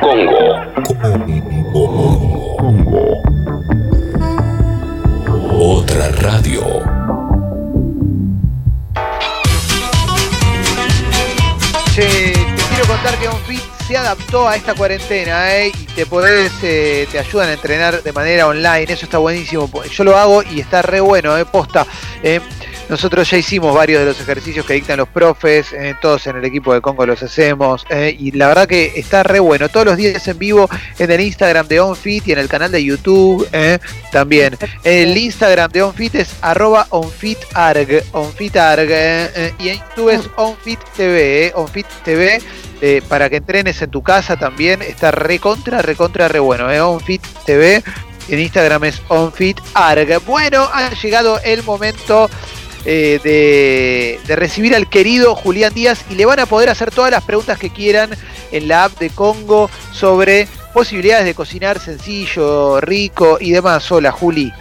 Congo. Congo. Otra radio. Che, te quiero contar que OnFit se adaptó a esta cuarentena ¿eh? y te podés, eh, te ayudan a entrenar de manera online, eso está buenísimo. Yo lo hago y está re bueno, ¿eh? posta. Nosotros ya hicimos varios de los ejercicios que dictan los profes, eh, todos en el equipo de Congo los hacemos, eh, y la verdad que está re bueno. Todos los días en vivo en el Instagram de OnFit y en el canal de YouTube eh, también. El Instagram de OnFit es arroba OnFitArg, OnFitArg, eh, y en YouTube es OnFit TV, eh, OnFit TV. eh, para que entrenes en tu casa también está recontra, recontra, re bueno. Eh, OnFit TV en Instagram es OnFitArg. Bueno, ha llegado el momento eh, de, de recibir al querido Julián Díaz y le van a poder hacer todas las preguntas que quieran en la app de Congo sobre posibilidades de cocinar sencillo, rico y demás. Hola, Juli.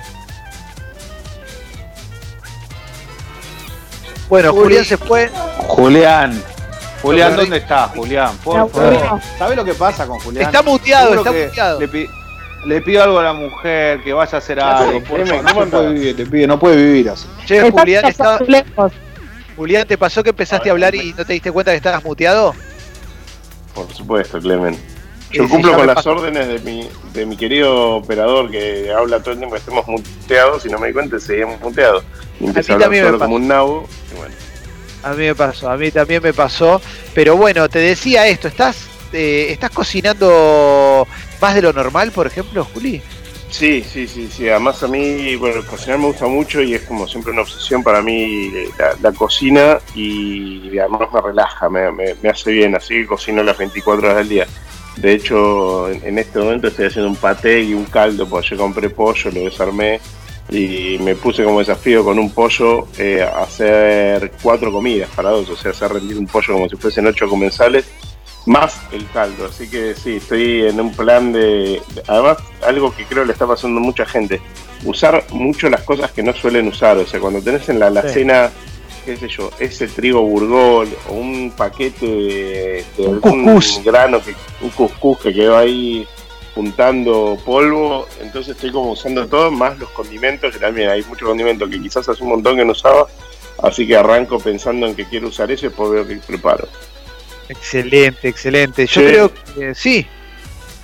Bueno, Juli. Julián se fue. Julián. Julián. ¿dónde está, Julián? Por favor. ¿Sabes lo que pasa con Julián? Está muteado, Seguro está muteado. Le, le pido algo a la mujer, que vaya a hacer algo. por no ¿cómo se puede vivir, te pido, no puede vivir así. Che, Julián, está- lejos. Julián, ¿te pasó que empezaste a hablar y no te diste cuenta que estabas muteado? Por supuesto, Clemen. Yo sí, cumplo con las pasó. órdenes de mi, de mi querido operador que habla todo el tiempo que estemos muteados y no me di cuenta seguíamos muteados. Y empecé A a, hablar solo como un nabo. Y bueno, A mí me pasó, a mí también me pasó. Pero bueno, te decía esto, ¿estás, eh, ¿estás cocinando más de lo normal, por ejemplo, Juli? Sí, sí, sí, sí. Además a mí, bueno, cocinar me gusta mucho y es como siempre una obsesión para mí la, la cocina y además me relaja, me, hace bien, así que cocino las 24 horas del día. De hecho, en, este momento estoy haciendo un paté y un caldo, porque yo compré pollo, lo desarmé y me puse como desafío con un pollo eh, hacer cuatro comidas para dos, o sea, hacer rendir un pollo como si fuesen ocho comensales más el caldo. Así que sí, estoy en un plan de. Además, algo que creo le está pasando a mucha gente: usar mucho las cosas que no suelen usar. O sea, cuando tenés en la alacena, qué sé yo, ese trigo burgol o un paquete de, de Un algún cuscús. grano, que, un cuscús que quedó ahí juntando polvo, entonces estoy como usando todo, más los condimentos, que también hay mucho condimento que quizás hace un montón que no usaba, así que arranco pensando en que quiero usar eso y después veo que preparo. Excelente, excelente. Yo Sí. creo que sí.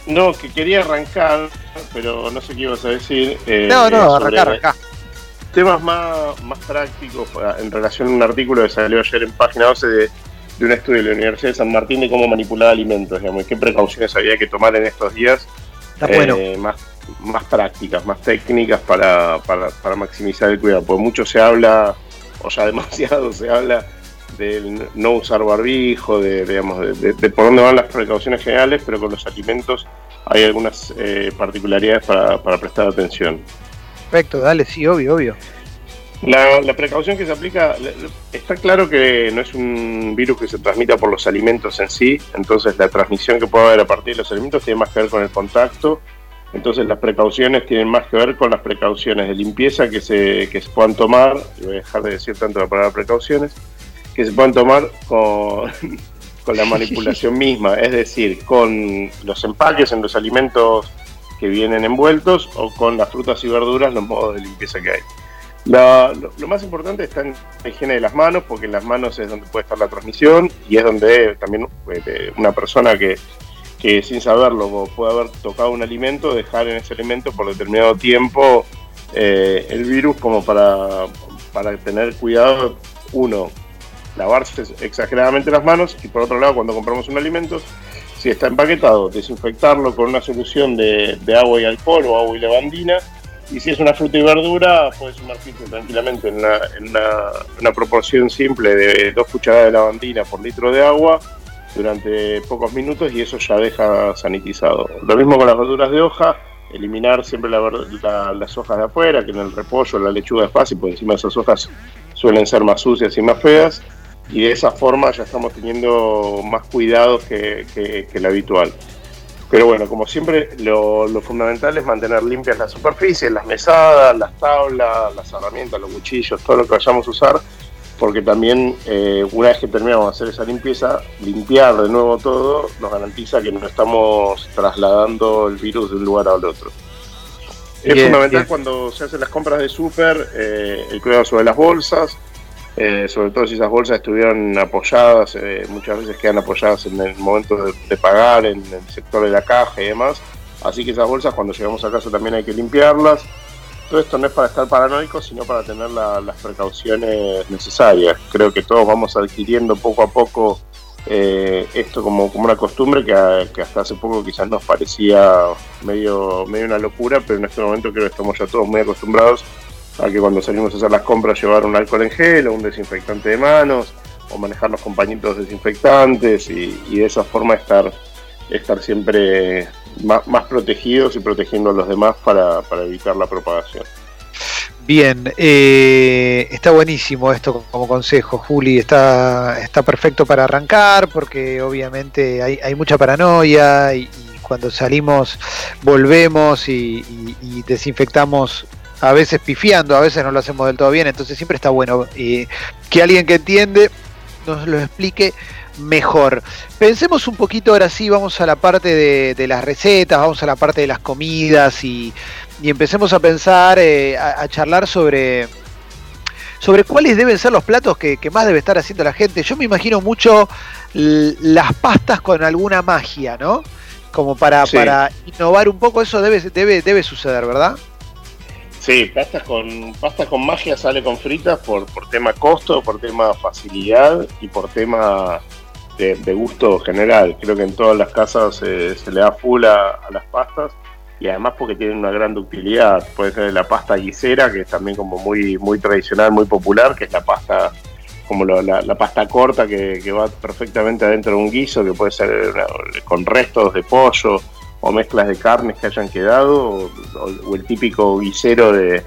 No, que quería arrancar, pero no sé qué ibas a decir. eh, No, no, sobre arranca, arranca. Temas más, más prácticos para- en relación a un artículo que salió ayer en página 12 de, de un estudio de la Universidad de San Martín de cómo manipular alimentos, digamos, y qué precauciones había que tomar en estos días. Está bueno. eh, más, más prácticas, más técnicas para, para, para maximizar el cuidado. Porque mucho se habla, o ya demasiado se habla, del no usar barbijo, de, digamos, de, de- de por dónde van las precauciones generales, pero con los alimentos hay algunas eh, particularidades para, para prestar atención. Perfecto, dale, sí, obvio, obvio. La, la precaución que se aplica, está claro que no es un virus que se transmita por los alimentos en sí, entonces la transmisión que puede haber a partir de los alimentos tiene más que ver con el contacto, entonces las precauciones tienen más que ver con las precauciones de limpieza que se, que se puedan tomar, y voy a dejar de decir tanto la palabra precauciones, que se puedan tomar con, con la manipulación misma, es decir, con los empaques en los alimentos que vienen envueltos o con las frutas y verduras, los modos de limpieza que hay. Lo más importante está en la higiene de las manos, porque en las manos es donde puede estar la transmisión y es donde también eh, una persona que, que sin saberlo puede haber tocado un alimento, dejar en ese alimento por determinado tiempo eh, el virus como para, para tener cuidado, uno, lavarse exageradamente las manos y por otro lado cuando compramos un alimento, si está empaquetado, desinfectarlo con una solución de, de agua y alcohol o agua y lavandina y si es una fruta y verdura, puede sumergirse tranquilamente en una, proporción simple de dos cucharadas de lavandina por litro de agua durante pocos minutos y eso ya deja sanitizado. Lo mismo con las verduras de hoja, eliminar siempre las hojas de afuera, que en el repollo, la lechuga es fácil, porque encima esas hojas suelen ser más sucias y más feas, y de esa forma ya estamos teniendo más cuidados que, que, que lo habitual. Pero bueno, como siempre, lo, lo fundamental es mantener limpias las superficies, las mesadas, las tablas, las herramientas, los cuchillos, todo lo que vayamos a usar, porque también eh, una vez que terminamos de hacer esa limpieza, limpiar de nuevo todo nos garantiza que no estamos trasladando el virus de un lugar al otro. Es fundamental bien. cuando se hacen las compras de súper, eh, el cuidado sobre las bolsas, eh, sobre todo si esas bolsas estuvieron apoyadas, eh, muchas veces quedan apoyadas en el momento de, pagar, en el sector de la caja y demás. Así que esas bolsas cuando llegamos a casa también hay que limpiarlas. Todo esto no es para estar paranoicos, sino para tener la- las precauciones necesarias. Creo que todos vamos adquiriendo poco a poco eh, esto como, como una costumbre que, que hasta hace poco quizás nos parecía medio, medio una locura, pero en este momento creo que estamos ya todos muy acostumbrados a que cuando salimos a hacer las compras llevar un alcohol en gel o un desinfectante de manos o manejar los compañitos desinfectantes y, y de esa forma estar, estar siempre más, más protegidos y protegiendo a los demás para, para evitar la propagación. Bien, eh, está buenísimo esto como consejo, Juli, está, está perfecto para arrancar porque obviamente hay, hay mucha paranoia y, cuando salimos volvemos y desinfectamos a veces pifiando, a veces no lo hacemos del todo bien, entonces siempre está bueno eh, que alguien que entiende nos lo explique mejor. Pensemos un poquito ahora sí, vamos a la parte de, de las recetas, vamos a la parte de las comidas y, y empecemos a pensar, eh, a, a charlar sobre, sobre cuáles deben ser los platos que, que más debe estar haciendo la gente. Yo me imagino mucho las pastas con alguna magia, ¿no? Como para, Sí. para innovar un poco, eso debe, debe, debe suceder, ¿verdad? Sí, pastas con, pastas con magia sale con fritas por, por tema costo, por tema facilidad y por tema de, gusto general. Creo que en todas las casas eh, se le da full a, las pastas y además porque tienen una gran ductilidad. Puede ser la pasta guisera, que es también como muy, muy tradicional, muy popular, que es la pasta como la, pasta corta que, que va perfectamente adentro de un guiso, que puede ser una- con restos de pollo o mezclas de carnes que hayan quedado, o, el típico guisero de,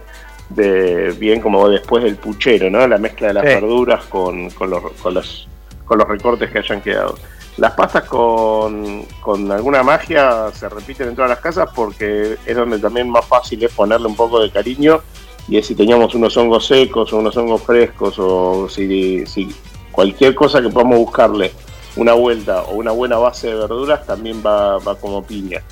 de bien como después del puchero, ¿no? La mezcla de las Sí. verduras con, con los, con, los, con los recortes que hayan quedado. Las pastas con, con alguna magia se repiten en todas las casas porque es donde también más fácil es ponerle un poco de cariño y es si teníamos unos hongos secos o unos hongos frescos o si, si cualquier cosa que podamos buscarle una vuelta o una buena base de verduras también va, va como piña.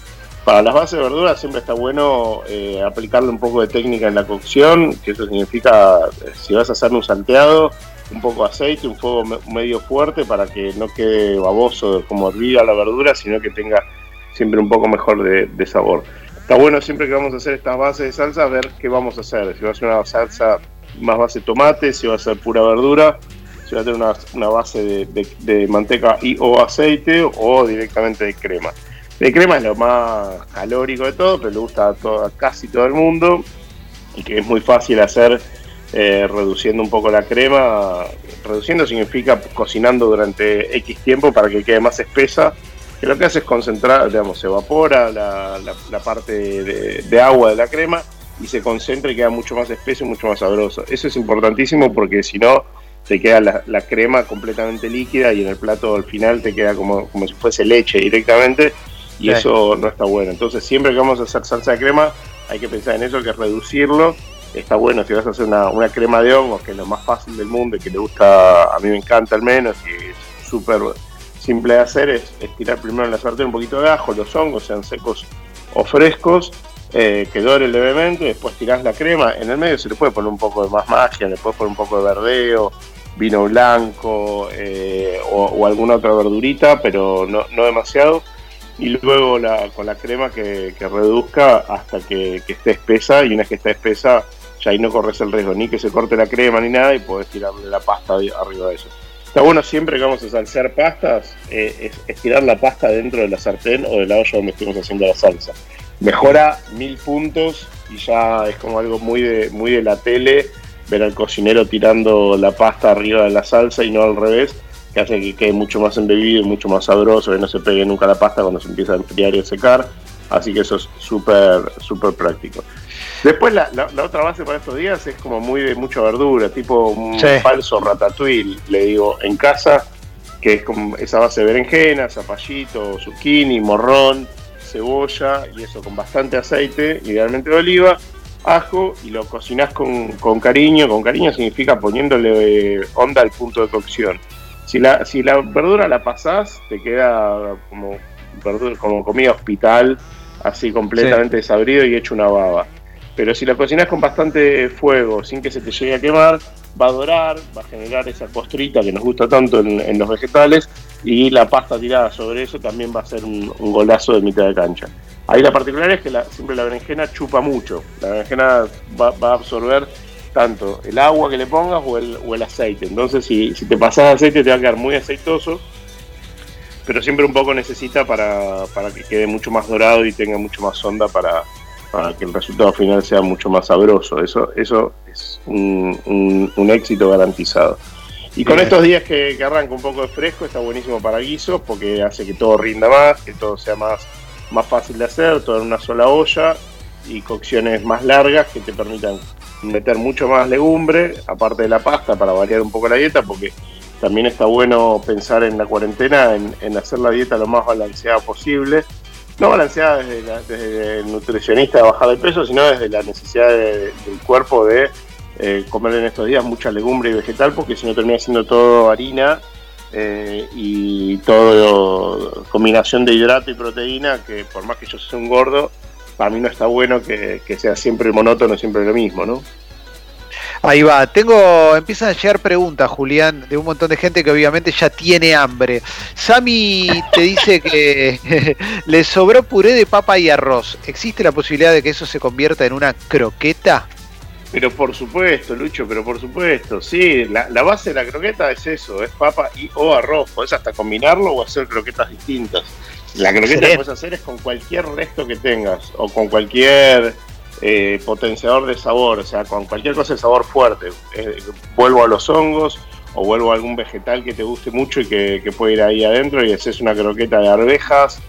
Para las bases de verduras siempre está bueno eh, aplicarle un poco de técnica en la cocción, que eso significa, eh, si vas a hacer un salteado, un poco de aceite, un fuego me- medio fuerte para que no quede baboso como hervida la verdura, sino que tenga siempre un poco mejor de, de sabor. Está bueno siempre que vamos a hacer estas bases de salsa, ver qué vamos a hacer. Si va a ser una salsa más base tomate, si va a ser pura verdura, si va a tener una, una base de, de- manteca y o aceite o directamente de crema. De crema es lo más calórico de todo, pero le gusta a, todo- casi todo el mundo y que es muy fácil hacer eh, reduciendo un poco la crema. Reduciendo significa cocinando durante X tiempo para que quede más espesa, que lo que hace es concentrar, digamos, se evapora la, la- la parte de, de agua de la crema y se concentra y queda mucho más espeso y mucho más sabroso. Eso es importantísimo porque si no te queda la, la crema completamente líquida y en el plato al final te queda como, como si fuese leche directamente y Sí. eso no está bueno. Entonces siempre que vamos a hacer salsa de crema hay que pensar en eso, que es reducirlo. Está bueno si vas a hacer una, una crema de hongos, que es lo más fácil del mundo y que le gusta, a mí me encanta al menos, y es súper simple de hacer, es, es tirar primero en la sartén un poquito de ajo, los hongos, sean secos o frescos, eh, que doren levemente, después tirás la crema, en el medio se le puede poner un poco de más magia, le puedes poner un poco de verdeo, vino blanco eh, o, alguna otra verdurita, pero no, no demasiado. Y luego la, con la crema que, reduzca hasta que, esté espesa y una vez que está espesa ya ahí no corres el riesgo ni que se corte la crema ni nada y podés tirarle la pasta arriba de eso. Está bueno siempre que vamos a salsear pastas, eh, es tirar la pasta dentro de la sartén o de la olla donde estemos haciendo la salsa. Mejora mil puntos y ya es como algo muy de, muy de la tele ver al cocinero tirando la pasta arriba de la salsa y no al revés, que hace que quede mucho más embebido y mucho más sabroso, que no se pegue nunca la pasta cuando se empieza a enfriar y a secar. Así que eso es súper, súper práctico. Después la, la- la otra base para estos días es como muy de mucha verdura, tipo un Sí. falso ratatouille, le digo, en casa, que es como esa base de berenjena, zapallito, zucchini, morrón, cebolla y eso con bastante aceite, idealmente de oliva, ajo y lo cocinás con, con cariño. Con cariño significa poniéndole eh, onda al punto de cocción. Si la, si la verdura la pasás, te queda como, verdura, como comida hospital, así completamente desabrido y hecho una baba. Pero si la cocinas con bastante fuego, sin que se te llegue a quemar, va a dorar, va a generar esa costrita que nos gusta tanto en, los vegetales y la pasta tirada sobre eso también va a ser un, golazo de mitad de cancha. Ahí la particularidad es que la, siempre la berenjena chupa mucho, la berenjena va, a absorber tanto el agua que le pongas o el, aceite, entonces si, si te pasas aceite te va a quedar muy aceitoso, pero siempre un poco necesita para, para que quede mucho más dorado y tenga mucho más onda para, para que el resultado final sea mucho más sabroso. Eso, eso es un, éxito garantizado. Y con estos días que, arranca un poco de fresco, está buenísimo para guisos porque hace que todo rinda más, que todo sea más, más fácil de hacer, todo en una sola olla y cocciones más largas que te permitan meter mucho más legumbre, aparte de la pasta, para variar un poco la dieta, porque también está bueno pensar en la cuarentena, en, en hacer la dieta lo más balanceada posible. No balanceada desde, el nutricionista de bajar de peso, sino desde la necesidad del cuerpo de eh, comer en estos días mucha legumbre y vegetal, porque si no termina siendo todo harina eh, y todo combinación de hidrato y proteína, que por más que yo sea un gordo, para mí no está bueno que, sea siempre monótono, siempre lo mismo, ¿no? Ahí va, tengo, empiezan a llegar preguntas, Julián, de un montón de gente que obviamente ya tiene hambre. Sami te dice que le sobró puré de papa y arroz. ¿Existe la posibilidad de que eso se convierta en una croqueta? Pero por supuesto, Lucho, pero por supuesto, sí, la, base de la croqueta es eso, es papa y o arroz. Podés hasta combinarlo o hacer croquetas distintas. La croqueta que puedes hacer es con cualquier resto que tengas o con cualquier eh, potenciador de sabor, o sea, con cualquier cosa de sabor fuerte. Eh, vuelvo a los hongos o vuelvo a algún vegetal que te guste mucho y que, puede ir ahí adentro y haces una croqueta de arvejas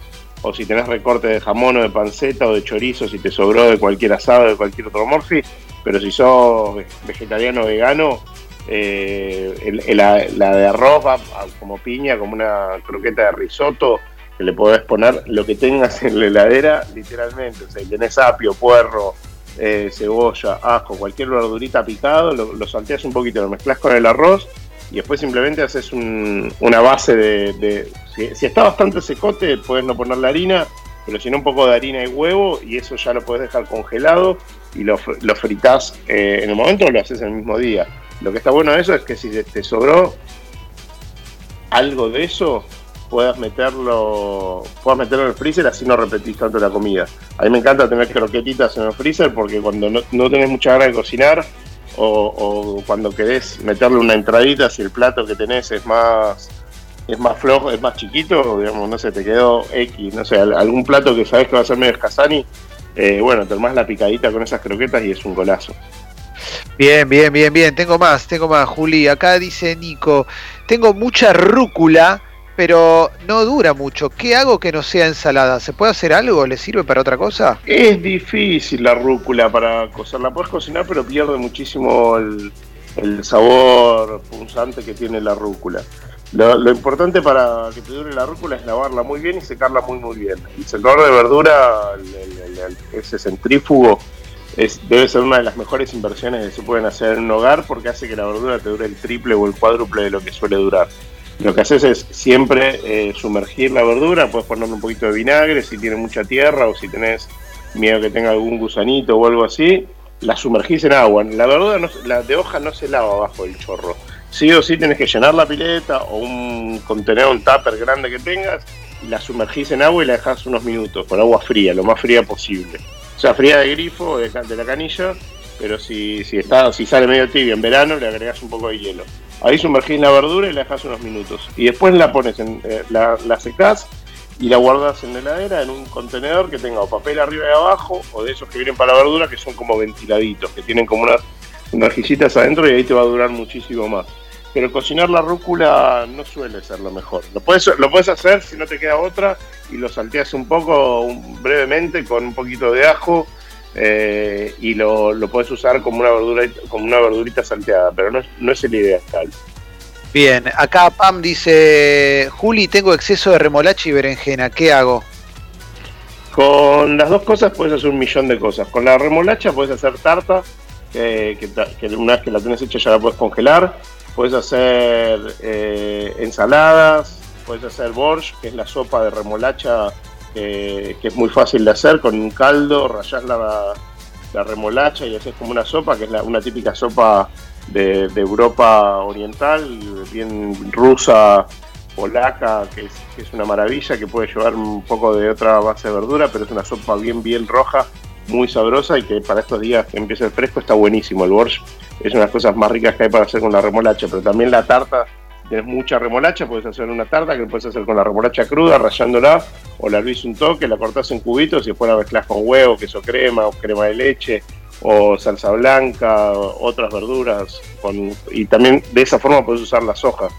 o si tenés recorte de jamón o de panceta o de chorizo, si te sobró de cualquier asado, de cualquier otro morfi, pero si sos vegetariano o vegano, eh, la, de arroz va como piña, como una croqueta de risotto, que le podés poner lo que tengas en la heladera, literalmente. O sea, si tenés apio, puerro, eh, cebolla, ajo, cualquier verdurita picado, lo, salteas un poquito, lo mezclas con el arroz y después simplemente haces una base de. Si, está bastante secote, puedes no ponerle harina, pero no, un poco de harina y huevo y eso ya lo puedes dejar congelado y lo, lo fritás eh, en el momento o lo haces el mismo día. Lo que está bueno de eso es que si te sobró algo de eso, puedas meterlo, puedas meterlo en el freezer, así no repetís tanto la comida. A mí me encanta tener croquetitas en el freezer porque cuando no, no tenés mucha ganas de cocinar o, cuando querés meterle una entradita, si el plato que tenés es más es más flojo, es más chiquito, digamos, no sé, te quedó X, no sé, algún plato que sabes que va a ser medio escasani, eh, bueno, te armás la picadita con esas croquetas y es un golazo. Bien, bien, bien, bien. Tengo más, tengo más, Juli. Acá dice Nico, tengo mucha rúcula pero no dura mucho. ¿Qué hago que no sea ensalada? ¿Se puede hacer algo? ¿Le sirve para otra cosa? Es difícil la rúcula para cocerla. Puedes cocinar, pero pierde muchísimo el, sabor punzante que tiene la rúcula. Lo, importante para que te dure la rúcula es lavarla muy bien y secarla muy muy bien. El secador de verdura, ese centrífugo, es, debe ser una de las mejores inversiones que se pueden hacer en un hogar porque hace que la verdura te dure el triple o el cuádruple de lo que suele durar. Lo que haces es siempre eh, sumergir la verdura, puedes ponerle un poquito de vinagre si tiene mucha tierra o si tenés miedo que tenga algún gusanito o algo así, la sumergís en agua. La verdura no, la de hoja no se lava bajo el chorro. Sí o sí tenés que llenar la pileta o un contenedor, un tupper grande que tengas, y la sumergís en agua y la dejás unos minutos con agua fría, lo más fría posible. O sea, fría de grifo, de, de la canilla, pero si, si, está, si sale medio tibio en verano, le agregás un poco de hielo. Ahí sumergís la verdura y la dejas unos minutos. Y después la pones, en, eh, la, secás y la guardas en la en un contenedor que tenga papel arriba y abajo, o de esos que vienen para la verdura que son como ventiladitos, que tienen como unas, unas adentro y ahí te va a durar muchísimo más. Pero cocinar la rúcula no suele ser lo mejor. Lo puedes, lo puedes hacer si no te queda otra y lo salteas un poco brevemente con un poquito de ajo eh, y lo, lo, puedes usar como una verdura como una verdurita salteada, pero no, no es el ideal. Bien, acá Pam dice, Juli, tengo exceso de remolacha y berenjena, ¿qué hago? Con las dos cosas puedes hacer un millón de cosas. Con la remolacha puedes hacer tarta, que, que una vez que la tenés hecha ya la puedes congelar. Puedes hacer eh, ensaladas, puedes hacer borscht, que es la sopa de remolacha que es muy fácil de hacer con un caldo, rayás la, la remolacha y haces como una sopa, que es una típica sopa de, Europa Oriental, bien rusa, polaca, que es, una maravilla, que puede llevar un poco de otra base de verdura, pero es una sopa bien, bien roja, muy sabrosa y que para estos días que empieza el fresco está buenísimo. El borscht es una de las cosas más ricas que hay para hacer con la remolacha, pero también la tarta tienes mucha remolacha, puedes hacer una tarta que puedes hacer con la remolacha cruda, rayándola, o la hervís un toque, la cortás en cubitos y después la mezclas con huevo, queso crema o crema de leche, o salsa blanca, otras verduras, y también de esa forma puedes usar las hojas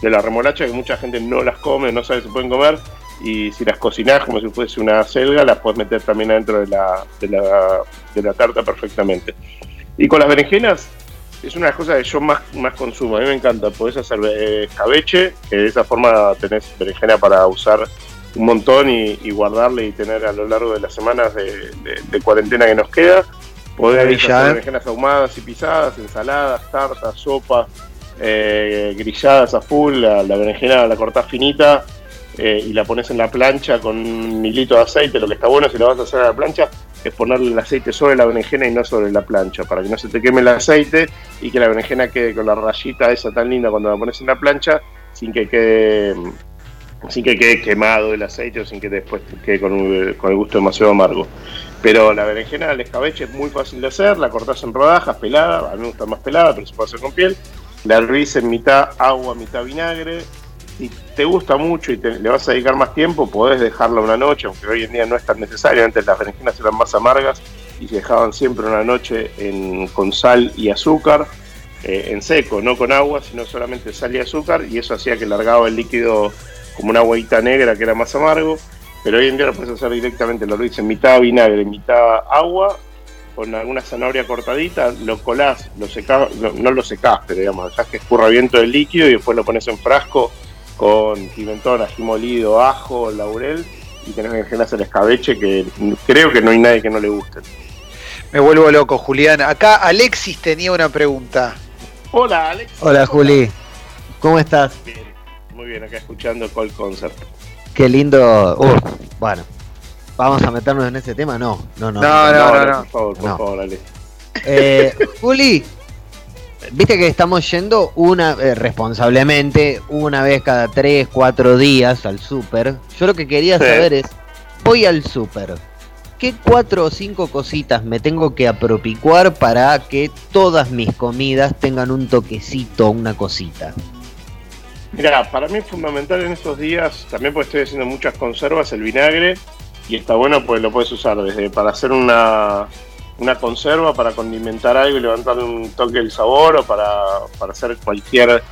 de la remolacha que mucha gente no las come, no sabe si pueden comer, y si las cocinás como si fuese una selga, las puedes meter también adentro de la, de la, de la tarta perfectamente. Y con las berenjenas, es una de las cosas que yo más, más consumo. A mí me encanta. Podés hacer escabeche, que de esa forma tenés berenjena para usar un montón y, guardarle y tener a lo largo de las semanas de, cuarentena que nos queda. Podés hacer ¿eh? berenjenas ahumadas y pisadas, ensaladas, tartas, sopas, eh, grilladas a full. La, berenjena la cortás finita y la pones en la plancha con un hilito de aceite. Lo que está bueno si lo vas a hacer a la plancha es ponerle el aceite sobre la berenjena y no sobre la plancha, para que no se te queme el aceite y que la berenjena quede con la rayita esa tan linda cuando la pones en la plancha, sin que quede, sin que quede quemado el aceite o sin que después quede con, el gusto demasiado amargo. Pero la berenjena al escabeche es muy fácil de hacer, la cortás en rodajas, pelada, a mí me gusta más pelada, pero se puede hacer con piel. La hervís en mitad agua, mitad vinagre, si te gusta mucho y le vas a dedicar más tiempo, podés dejarla una noche, aunque hoy en día no es tan necesario. Antes las berenjenas eran más amargas y se dejaban siempre una noche con sal y azúcar, eh, en seco, no con agua, sino solamente sal y azúcar, y eso hacía que largaba el líquido como una agüita negra que era más amargo. Pero hoy en día lo puedes hacer directamente, lo hice en mitad vinagre, mitad agua, con alguna zanahoria cortadita, lo colás, lo secás, no, lo secás, pero digamos, dejás que escurra viento el líquido y después lo pones en frasco con pimentón, ají molido, ajo, laurel y tenés berenjenas el escabeche que creo que no hay nadie que no le guste. Me vuelvo loco, Julián. Acá Alexis tenía una pregunta. Hola, Alexis. Hola, Juli. ¿Cómo estás? Bien, muy bien, acá escuchando Cold Concert. Qué lindo. bueno, ¿vamos a meternos en ese tema? No, no, no. No, no, no, por favor, por favor, Alexis. Eh, Juli, Viste que estamos yendo una eh, responsablemente una vez cada 3, 4 días al súper. Yo lo que quería saber es, voy al súper. ¿Qué cuatro o cinco cositas me tengo que apropicuar para que todas mis comidas tengan un toquecito, una cosita? Mira, para mí es fundamental en estos días, también porque estoy haciendo muchas conservas, el vinagre, y está bueno pues lo puedes usar desde para hacer una, una conserva para condimentar algo y levantarle un toque del sabor o para, hacer cualquier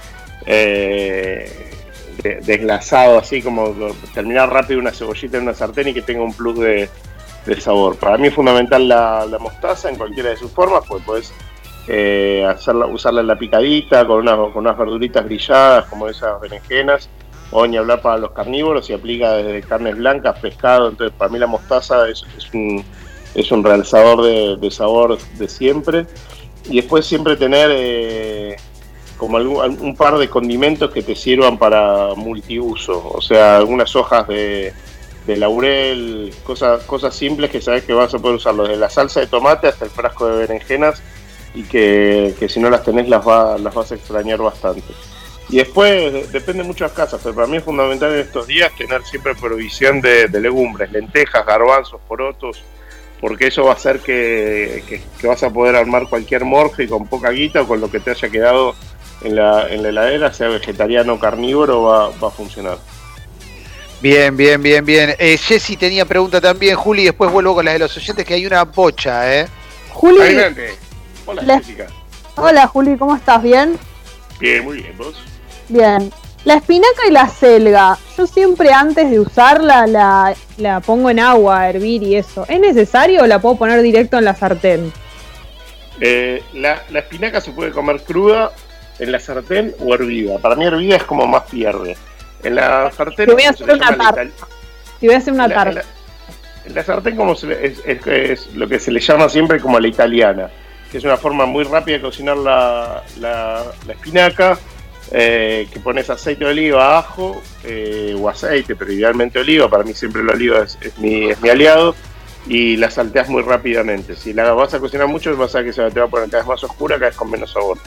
eh, desglasado, así como terminar rápido una cebollita en una sartén y que tenga un plus de, sabor. Para mí es fundamental la, mostaza en cualquiera de sus formas, pues puedes eh, hacerla, usarla en la picadita con, con unas verduritas grilladas como esas berenjenas o ni hablar para los carnívoros y aplica desde carnes blancas, pescado, entonces para mí la mostaza es un es un realzador de, sabor de siempre. Y después siempre tener eh, como algún, un par de condimentos que te sirvan para multiuso, o sea, algunas hojas de, laurel, cosas, cosas simples que sabes que vas a poder usarlo, desde la salsa de tomate hasta el frasco de berenjenas y que, si no las tenés las, las vas a extrañar bastante. Y después depende de muchas casas, pero para mí es fundamental en estos días tener siempre provisión de legumbres, lentejas, garbanzos, porotos, porque eso va a hacer que, vas a poder armar cualquier morge con poca guita o con lo que te haya quedado en la, en la heladera, sea vegetariano o carnívoro, va, a funcionar. Bien, bien, bien, bien. Eh, Jessy tenía pregunta también, Juli, y después vuelvo con la de los oyentes, que hay una bocha, ¿eh? Juli. Hola, Jessica. Hola, Juli, ¿cómo estás? ¿Bien? Bien, muy bien, ¿vos? Bien. La espinaca y la selga, yo siempre antes de usarla la, pongo en agua a hervir y eso. ¿Es necesario o la puedo poner directo en la sartén? Eh, la, espinaca se puede comer cruda en la sartén o hervida. Para mí hervida es como más pierde. En la sartén... Te voy a hacer una tarta. Te voy a hacer una tarta. La sartén como se le- es, es- es lo que se le llama siempre como la italiana, que es una forma muy rápida de cocinar la, la- la espinaca, eh, que pones aceite de oliva, ajo eh, o aceite, pero idealmente oliva, para mí siempre la oliva es, es mi, es mi aliado, y la salteas muy rápidamente. Si la vas a cocinar mucho, vas a que se te va a poner cada vez más oscura, cada vez con menos sabor.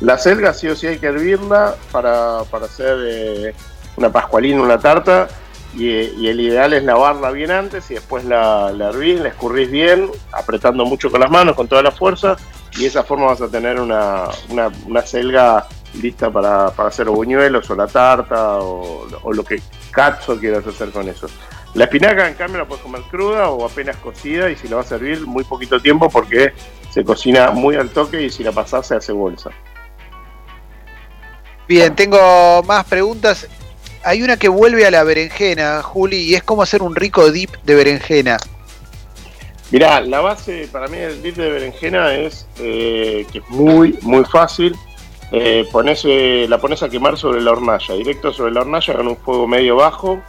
La selga sí o sí hay que hervirla para, para hacer eh, una pascualina, una tarta, y, eh, y el ideal es lavarla bien antes y después la, la hervís, la escurrís bien, apretando mucho con las manos, con toda la fuerza, y de esa forma vas a tener una, una, una selga lista para, para hacer buñuelos o la tarta o, o lo que cacho quieras hacer con eso. La espinaca, en cambio, la puedes comer cruda o apenas cocida y si la vas a hervir muy poquito tiempo porque se cocina muy al toque y si la pasás se hace bolsa. Bien, tengo más preguntas. Hay una que vuelve a la berenjena, Juli, y es cómo hacer un rico dip de berenjena. Mirá, la base para mí del dip de berenjena es eh, que es muy, muy fácil. Eh, eh, la pones a quemar sobre la hornalla, directo sobre la hornalla con un fuego medio bajo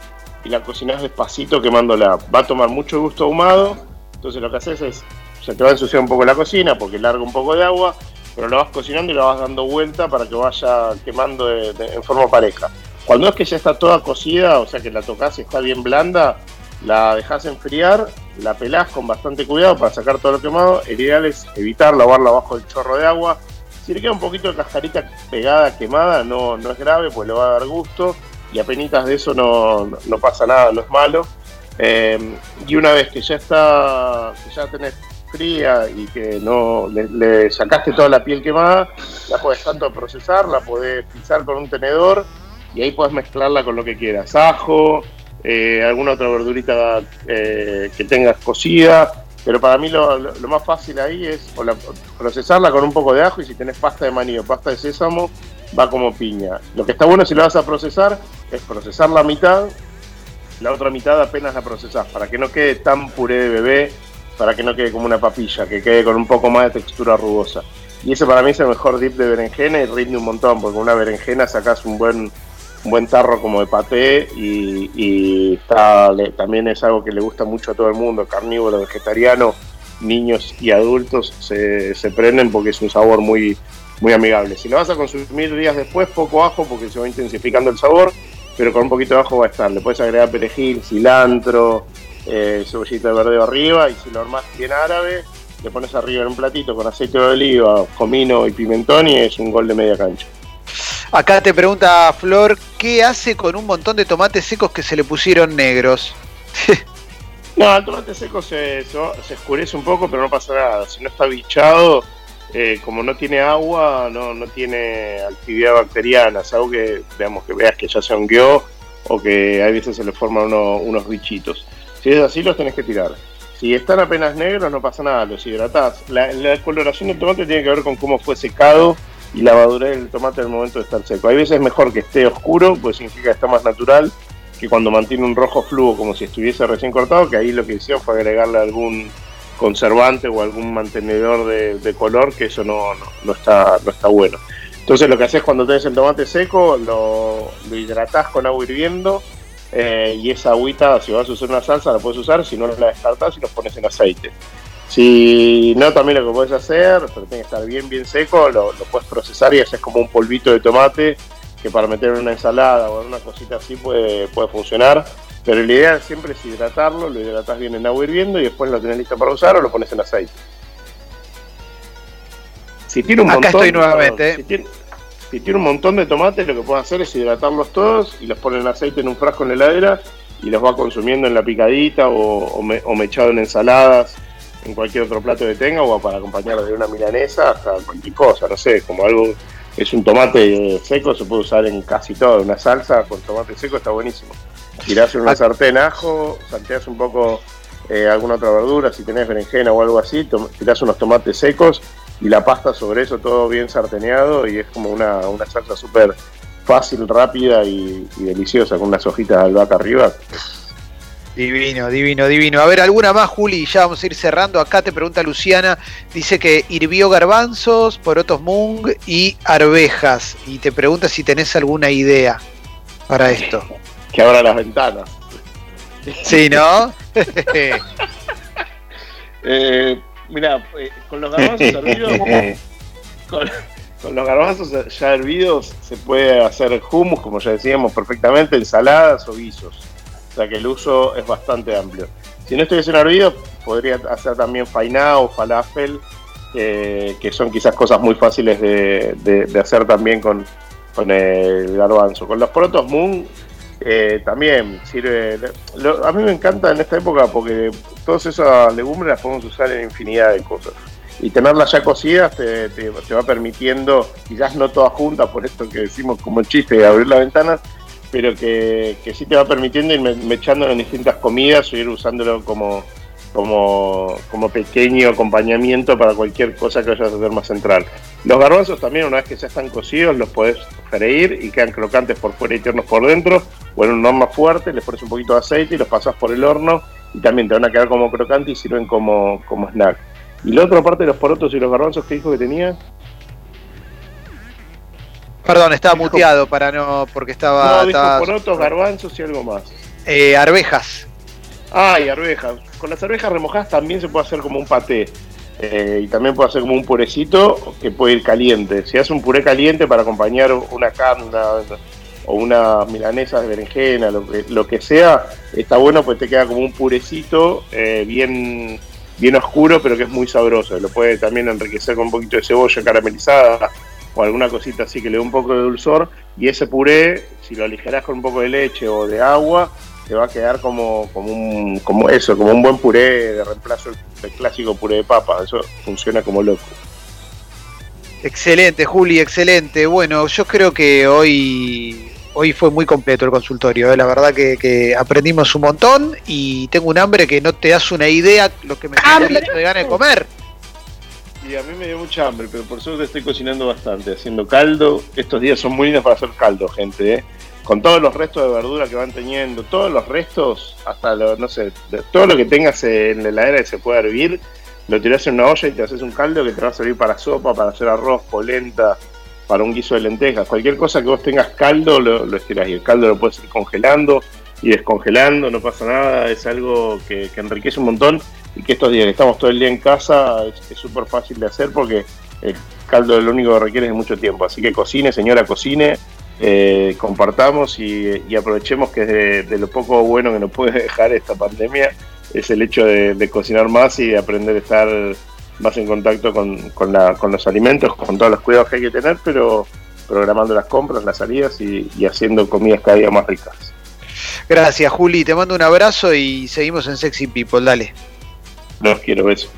y la cocinás despacito quemándola. Va a tomar mucho gusto ahumado, entonces lo que haces es, se te va a ensuciar un poco la cocina porque larga un poco de agua, pero la vas cocinando y la vas dando vuelta para que vaya quemando de- de- en forma pareja. Cuando es que ya está toda cocida, o sea que la tocas y está bien blanda, la dejas enfriar, la pelás con bastante cuidado para sacar todo lo quemado. El ideal es evitar lavarla bajo el chorro de agua. Si le queda un poquito de cascarita pegada, quemada, no, no es grave, pues le va a dar gusto. Y apenas de eso no, pasa nada, no es malo. Eh, y una vez que ya está, que ya tenés fría y que no le, le sacaste toda la piel quemada, la podés tanto procesar, la podés pisar con un tenedor y ahí podés mezclarla con lo que quieras. Ajo, eh, alguna otra verdurita eh, que tengas cocida. Pero para mí lo, lo- más fácil ahí es la- procesarla con un poco de ajo y si tenés pasta de maní o pasta de sésamo, va como piña. Lo que está bueno si lo vas a procesar es procesar la mitad, la otra mitad apenas la procesás, para que no quede tan puré de bebé, para que no quede como una papilla, que quede con un poco más de textura rugosa. Y ese para mí es el mejor dip de berenjena y rinde un montón, porque con una berenjena sacás un buen un buen tarro como de paté y, también es algo que le gusta mucho a todo el mundo, carnívoro, vegetariano, niños y adultos se, se prenden porque es un sabor muy, muy amigable. Si lo vas a consumir días después, poco ajo porque se va intensificando el sabor, pero con un poquito de ajo va a estar. Le puedes agregar perejil, cilantro, eh, cebollita de verde arriba y si lo armás bien árabe, le pones arriba en un platito con aceite de oliva, comino y pimentón y es un gol de media cancha. Acá te pregunta Flor, ¿qué hace con un montón de tomates secos que se le pusieron negros? No, el tomate seco se, se, se oscurece un poco, pero no pasa nada. Si no está bichado, eh, como no tiene agua, no, no tiene actividad bacteriana. Es algo que, digamos, que veas que ya se hongueó o que a veces se le forman uno- unos bichitos. Si es así, los tenés que tirar. Si están apenas negros, no pasa nada, los hidratás. La, la coloración del tomate tiene que ver con cómo fue secado y la madurez del tomate al momento de estar seco. Hay veces es mejor que esté oscuro, pues significa que está más natural que cuando mantiene un rojo fluo como si estuviese recién cortado, que ahí lo que hicieron fue agregarle algún conservante o algún mantenedor de, color, que eso no, no, no está, no está bueno. Entonces lo que haces cuando tenés el tomate seco, lo, lo hidratás con agua hirviendo eh, y esa agüita, si vas a usar una salsa, la puedes usar, si no la descartás y los pones en aceite. Si no, también lo que puedes hacer, pero tiene que estar bien, bien seco, lo, lo puedes procesar y haces como un polvito de tomate que para meter en una ensalada o en una cosita así puede, puede funcionar. Pero la idea siempre es hidratarlo, lo hidratas bien en agua hirviendo y después lo tenés listo para usar o lo pones en aceite. Si tiene un Acá montón, estoy nuevamente, perdón, Si tiene, si tiene un montón de tomates, lo que puedes hacer es hidratarlos todos y los pones en aceite en un frasco en la heladera y los va consumiendo en la picadita o, o, me- o mechado en ensaladas, en cualquier otro plato que tenga o para acompañar de una milanesa hasta cualquier cosa, no sé, como algo es un tomate seco, se puede usar en casi todo. Una salsa con tomate seco está buenísimo. Tirás en una Ah. sartén ajo, salteás un poco eh, alguna otra verdura, si tenés berenjena o algo así, tirás unos tomates secos y la pasta sobre eso todo bien sarteneado y es como una, una salsa súper fácil, rápida y, y deliciosa con unas hojitas de albahaca arriba. Divino, divino, divino. A ver, alguna más, Juli, y ya vamos a ir cerrando. Acá te pregunta Luciana, dice que hirvió garbanzos, porotos mung y arvejas. Y te pregunta si tenés alguna idea para esto. Que abra las ventanas. Sí, ¿no? Eh, mira, eh, con los garbanzos hervidos, con, con los garbanzos ya hervidos se puede hacer hummus, como ya decíamos perfectamente, ensaladas o guisos. Sea que el uso es bastante amplio. Si no estuviesen hervidos, podría hacer también fainá o falafel, eh, que son quizás cosas muy fáciles de, hacer también con, el garbanzo. Con los porotos moon eh, también sirve. a mí me encanta en esta época porque todas esas legumbres las podemos usar en infinidad de cosas. Y tenerlas ya cocidas te, te- te va permitiendo, quizás no todas juntas, por esto que decimos como chiste de abrir las ventanas, pero que, que sí te va permitiendo ir me- mechándolo en distintas comidas o ir usándolo como, como, como pequeño acompañamiento para cualquier cosa que vayas a hacer más central. Los garbanzos también, una vez que ya están cocidos, los podés freír y quedan crocantes por fuera y tiernos por dentro, o en un horno fuerte, les pones un poquito de aceite y los pasas por el horno y también te van a quedar como crocantes y sirven como, como snack. Y la otra parte de los porotos y los garbanzos que dijo que tenía, Perdón, estaba muteado para no, porque estaba, no, dijo estaba- porotos, garbanzos y algo más. eh, arvejas. Ah, y arvejas. Con las arvejas remojadas también se puede hacer como un paté. Eh, y también puede hacer como un purecito que puede ir caliente. Si hace un puré caliente para acompañar una carne una- o una milanesa de berenjena, lo que, lo que sea, está bueno pues te queda como un purecito eh, bien, bien oscuro, pero que es muy sabroso. Lo puede también enriquecer con un poquito de cebolla caramelizada o alguna cosita así que le dé un poco de dulzor. Y ese puré, si lo aligerás con un poco de leche o de agua, te va a quedar como, como un como eso, como un buen puré de reemplazo del clásico puré de papa. Eso funciona como loco. Excelente, Juli, excelente. Bueno, yo creo que hoy, hoy fue muy completo el consultorio. ¿eh? La verdad que, que aprendimos un montón y tengo un hambre que no te das una idea lo que me Hambre. de ganas de comer. Y a mí me dio mucha hambre, pero por suerte estoy cocinando bastante, haciendo caldo. Estos días son muy lindos para hacer caldo, gente. ¿eh? Con todos los restos de verdura que van teniendo, todos los restos, hasta lo, no sé, todo lo que tengas en la heladera que se pueda hervir, lo tirás en una olla y te haces un caldo que te va a servir para sopa, para hacer arroz, polenta, para un guiso de lentejas. Cualquier cosa que vos tengas caldo, lo, lo estirás. Y el caldo lo puedes ir congelando y descongelando, no pasa nada. Es algo que enriquece un montón y que estos días que estamos todo el día en casa es súper fácil de hacer porque el caldo lo único que requiere es mucho tiempo. Así que cocine, señora, cocine, eh, compartamos y, aprovechemos que de, de lo poco bueno que nos puede dejar esta pandemia es el hecho de, cocinar más y de aprender a estar más en contacto con, con los alimentos, con todos los cuidados que hay que tener, pero programando las compras, las salidas y haciendo comidas cada día más ricas. Gracias, Juli. Te mando un abrazo y seguimos en Sexy People. Dale. Los quiero, besos.